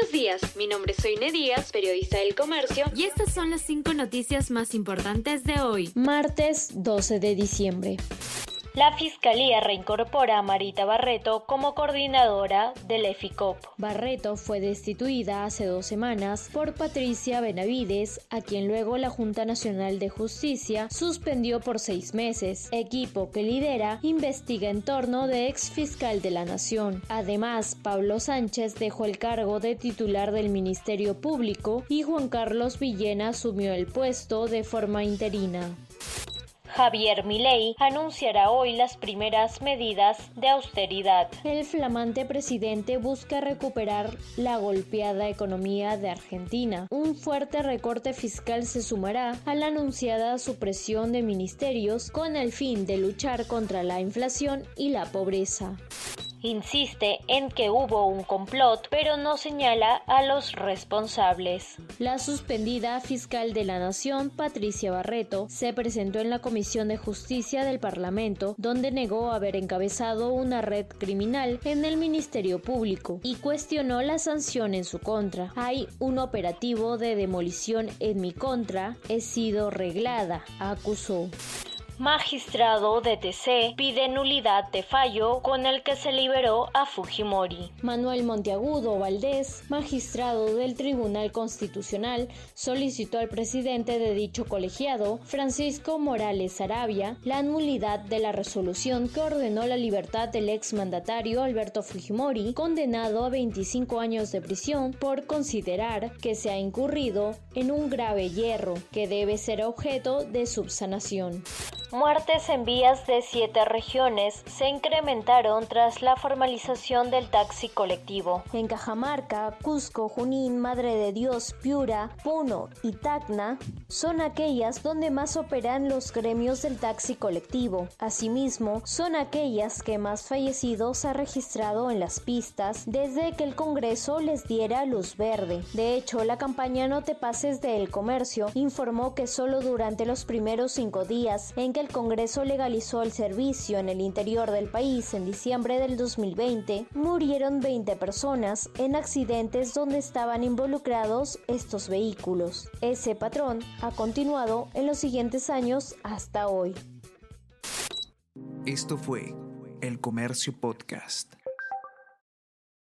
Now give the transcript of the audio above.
Buenos días, mi nombre es Soine Díaz, periodista del comercio, y estas son las cinco noticias más importantes de hoy, martes 12 de diciembre. La Fiscalía reincorpora a Marita Barreto como coordinadora del EFICOP. Barreto fue destituida hace dos semanas por Patricia Benavides, a quien luego la Junta Nacional de Justicia suspendió por seis meses. Equipo que lidera investiga en torno de ex fiscal de la Nación. Además, Pablo Sánchez dejó el cargo de titular del Ministerio Público y Juan Carlos Villena asumió el puesto de forma interina. Javier Milei anunciará hoy las primeras medidas de austeridad. El flamante presidente busca recuperar la golpeada economía de Argentina. Un fuerte recorte fiscal se sumará a la anunciada supresión de ministerios con el fin de luchar contra la inflación y la pobreza. Insiste en que hubo un complot, pero no señala a los responsables. La suspendida fiscal de la Nación, Patricia Barreto, se presentó en la Comisión de Justicia del Parlamento, donde negó haber encabezado una red criminal en el Ministerio Público y cuestionó la sanción en su contra. Hay un operativo de demolición en mi contra, he sido reglada, acusó magistrado de TC pide nulidad de fallo con el que se liberó a Fujimori. Manuel Monteagudo Valdés, magistrado del Tribunal Constitucional, solicitó al presidente de dicho colegiado, Francisco Morales Arabia, la nulidad de la resolución que ordenó la libertad del exmandatario Alberto Fujimori, condenado a 25 años de prisión por considerar que se ha incurrido en un grave hierro que debe ser objeto de subsanación. Muertes en vías de siete regiones se incrementaron tras la formalización del taxi colectivo. En Cajamarca, Cusco, Junín, Madre de Dios, Piura, Puno y Tacna son aquellas donde más operan los gremios del taxi colectivo. Asimismo, son aquellas que más fallecidos ha registrado en las pistas desde que el Congreso les diera luz verde. De hecho, la campaña No te pases del comercio informó que solo durante los primeros cinco días en que el Congreso legalizó el servicio en el interior del país en diciembre del 2020, murieron 20 personas en accidentes donde estaban involucrados estos vehículos. Ese patrón ha continuado en los siguientes años hasta hoy. Esto fue El Comercio Podcast.